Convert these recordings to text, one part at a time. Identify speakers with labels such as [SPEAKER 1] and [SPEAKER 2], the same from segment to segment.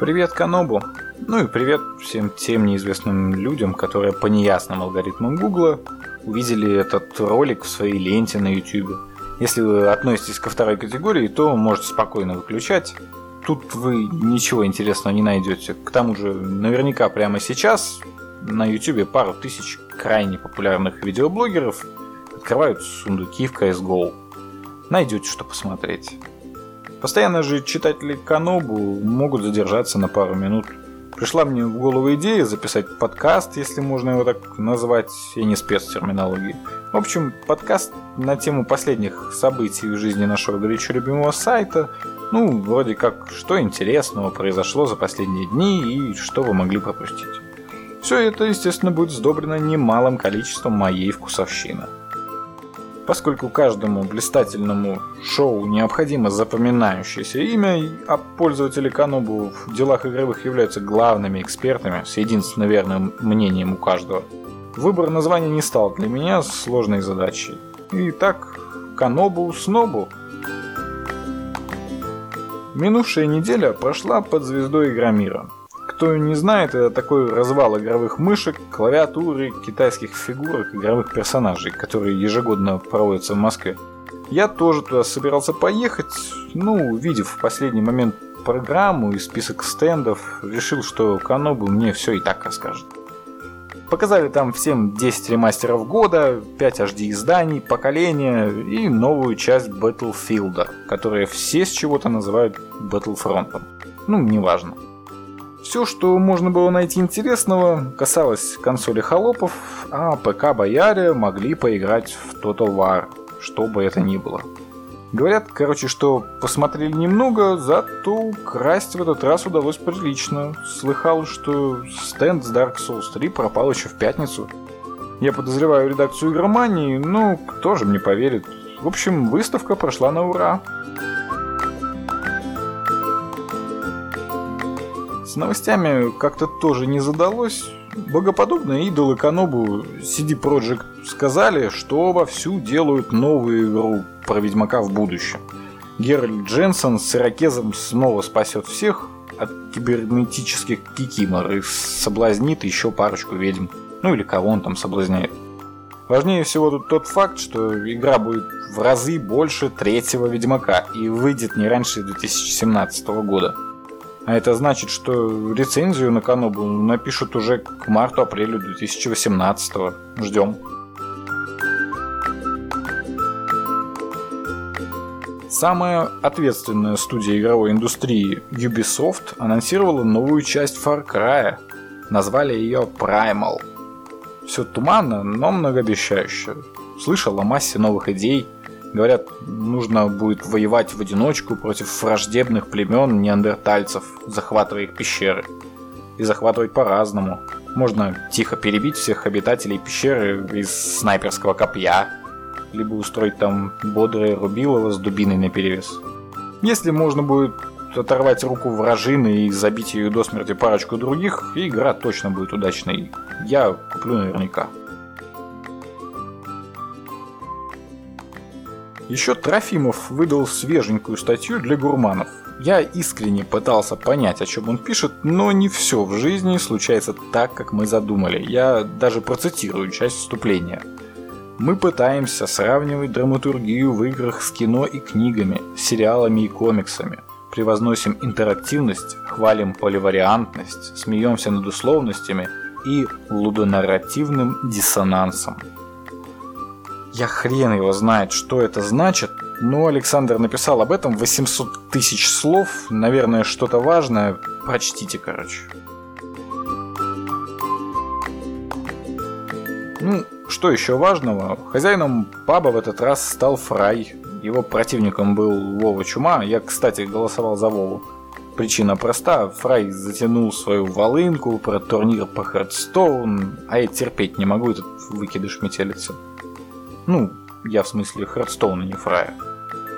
[SPEAKER 1] Привет, Канобу. Ну и привет всем тем неизвестным людям, которые по неясным алгоритмам Гугла увидели этот ролик в своей ленте на YouTube. Если вы относитесь ко второй категории, то можете спокойно выключать. Тут вы ничего интересного не найдете. К тому же, наверняка прямо сейчас на YouTube пару тысяч крайне популярных видеоблогеров открывают сундуки в CSGO. Найдете что посмотреть. Постоянно же читатели Канобу могут задержаться на пару минут. Пришла мне в голову идея записать подкаст, если можно его так назвать, я не спец в терминологии. В общем, подкаст на тему последних событий в жизни нашего горячо любимого сайта. Ну, вроде как, что интересного произошло за последние дни и что вы могли пропустить. Все это, естественно, будет сдобрено немалым количеством моей вкусовщины. Поскольку каждому блистательному шоу необходимо запоминающееся имя, а пользователи Канобу в делах игровых являются главными экспертами с единственно верным мнением у каждого, выбор названия не стал для меня сложной задачей. Итак, Канобу Снобу. Минувшая неделя прошла под звездой Игромира – кто не знает, это такой развал игровых мышек, клавиатуры, китайских фигурок, игровых персонажей, которые ежегодно проводятся в Москве. Я тоже туда собирался поехать, ну, увидев в последний момент программу и список стендов, решил, что Канобу мне все и так расскажет. Показали там всем 10 ремастеров года, 5 HD изданий, поколения и новую часть Battlefield, которые все с чего-то называют Battlefront. Ну, неважно. Все, что можно было найти интересного, касалось консоли холопов, а ПК-бояре могли поиграть в Total War, что бы это ни было. Говорят, короче, что посмотрели немного, зато красть в этот раз удалось прилично. Слыхал, что стенд с Dark Souls 3 пропал еще в пятницу. Я подозреваю редакцию игромании, но кто же мне поверит. В общем, выставка прошла на ура. С новостями как-то тоже не задалось. Богоподобные идолы Канобу CD Projekt сказали, что вовсю делают новую игру про Ведьмака в будущем. Геральт Дженсен с Иракезом снова спасет всех от кибернетических кикимор и соблазнит еще парочку ведьм. Ну или кого он там соблазняет. Важнее всего тут тот факт, что игра будет в разы больше третьего Ведьмака и выйдет не раньше 2017 года. А это значит, что рецензию на Канобу напишут уже к марту-апрелю 2018 -го. Ждем. Самая ответственная студия игровой индустрии Ubisoft анонсировала новую часть Far Cry. Назвали ее Primal. Все туманно, но многообещающе. Слышал о массе новых идей – Говорят, нужно будет воевать в одиночку против враждебных племен неандертальцев, захватывая их пещеры. И захватывать по-разному. Можно тихо перебить всех обитателей пещеры из снайперского копья, либо устроить там бодрое рубилово с дубиной наперевес. Если можно будет оторвать руку вражины и забить ее до смерти парочку других, игра точно будет удачной. Я куплю наверняка. Еще Трофимов выдал свеженькую статью для гурманов. Я искренне пытался понять, о чем он пишет, но не все в жизни случается так, как мы задумали. Я даже процитирую часть вступления. Мы пытаемся сравнивать драматургию в играх с кино и книгами, сериалами и комиксами. Превозносим интерактивность, хвалим поливариантность, смеемся над условностями и лудонарративным диссонансом. Я хрен его знает, что это значит, но Александр написал об этом 800 тысяч слов, наверное, что-то важное. Прочтите, короче. Ну, что еще важного? Хозяином паба в этот раз стал Фрай. Его противником был Вова Чума. Я, кстати, голосовал за Вову. Причина проста. Фрай затянул свою волынку про турнир по Hearthstone, а я терпеть не могу этот выкидыш метелицы. Ну, я в смысле Хардстоуна, не Фрая.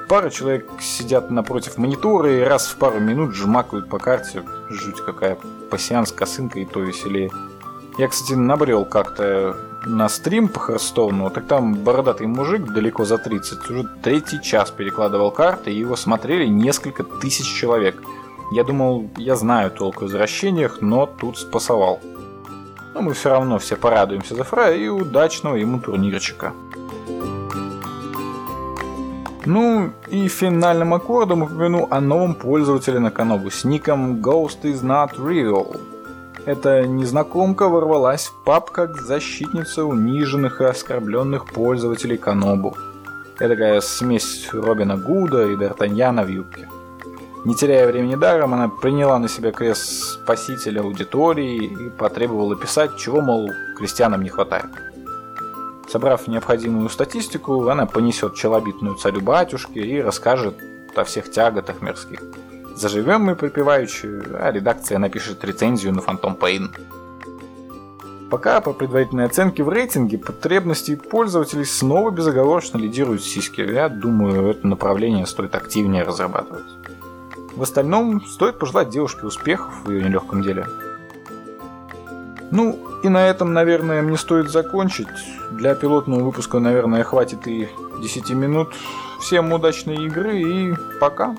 [SPEAKER 1] Пара человек сидят напротив монитора и раз в пару минут жмакают по карте. Жуть какая. Пассианс, косынка и то веселее. Я, кстати, набрел как-то на стрим по Хардстоуну, так там бородатый мужик далеко за 30 уже третий час перекладывал карты, и его смотрели несколько тысяч человек. Я думал, я знаю толк в возвращениях, но тут спасовал. Но мы все равно все порадуемся за Фрая и удачного ему турнирчика. Ну и финальным аккордом упомяну о новом пользователе на Канобу с ником Ghost is not real. Эта незнакомка ворвалась в паб как защитница униженных и оскорбленных пользователей Канобу. Это такая смесь Робина Гуда и Д'Артаньяна в юбке. Не теряя времени даром, она приняла на себя крест спасителя аудитории и потребовала писать, чего, мол, крестьянам не хватает. Собрав необходимую статистику, она понесет челобитную царю-батюшке и расскажет о всех тяготах мирских. Заживем мы припеваючи, а редакция напишет рецензию на Phantom Pain. Пока по предварительной оценке в рейтинге потребности пользователей снова безоговорочно лидируют сиськи. Я думаю, это направление стоит активнее разрабатывать. В остальном стоит пожелать девушке успехов в ее нелегком деле. Ну, и на этом, наверное, мне стоит закончить. Для пилотного выпуска, наверное, хватит и 10 минут. Всем удачной игры и пока.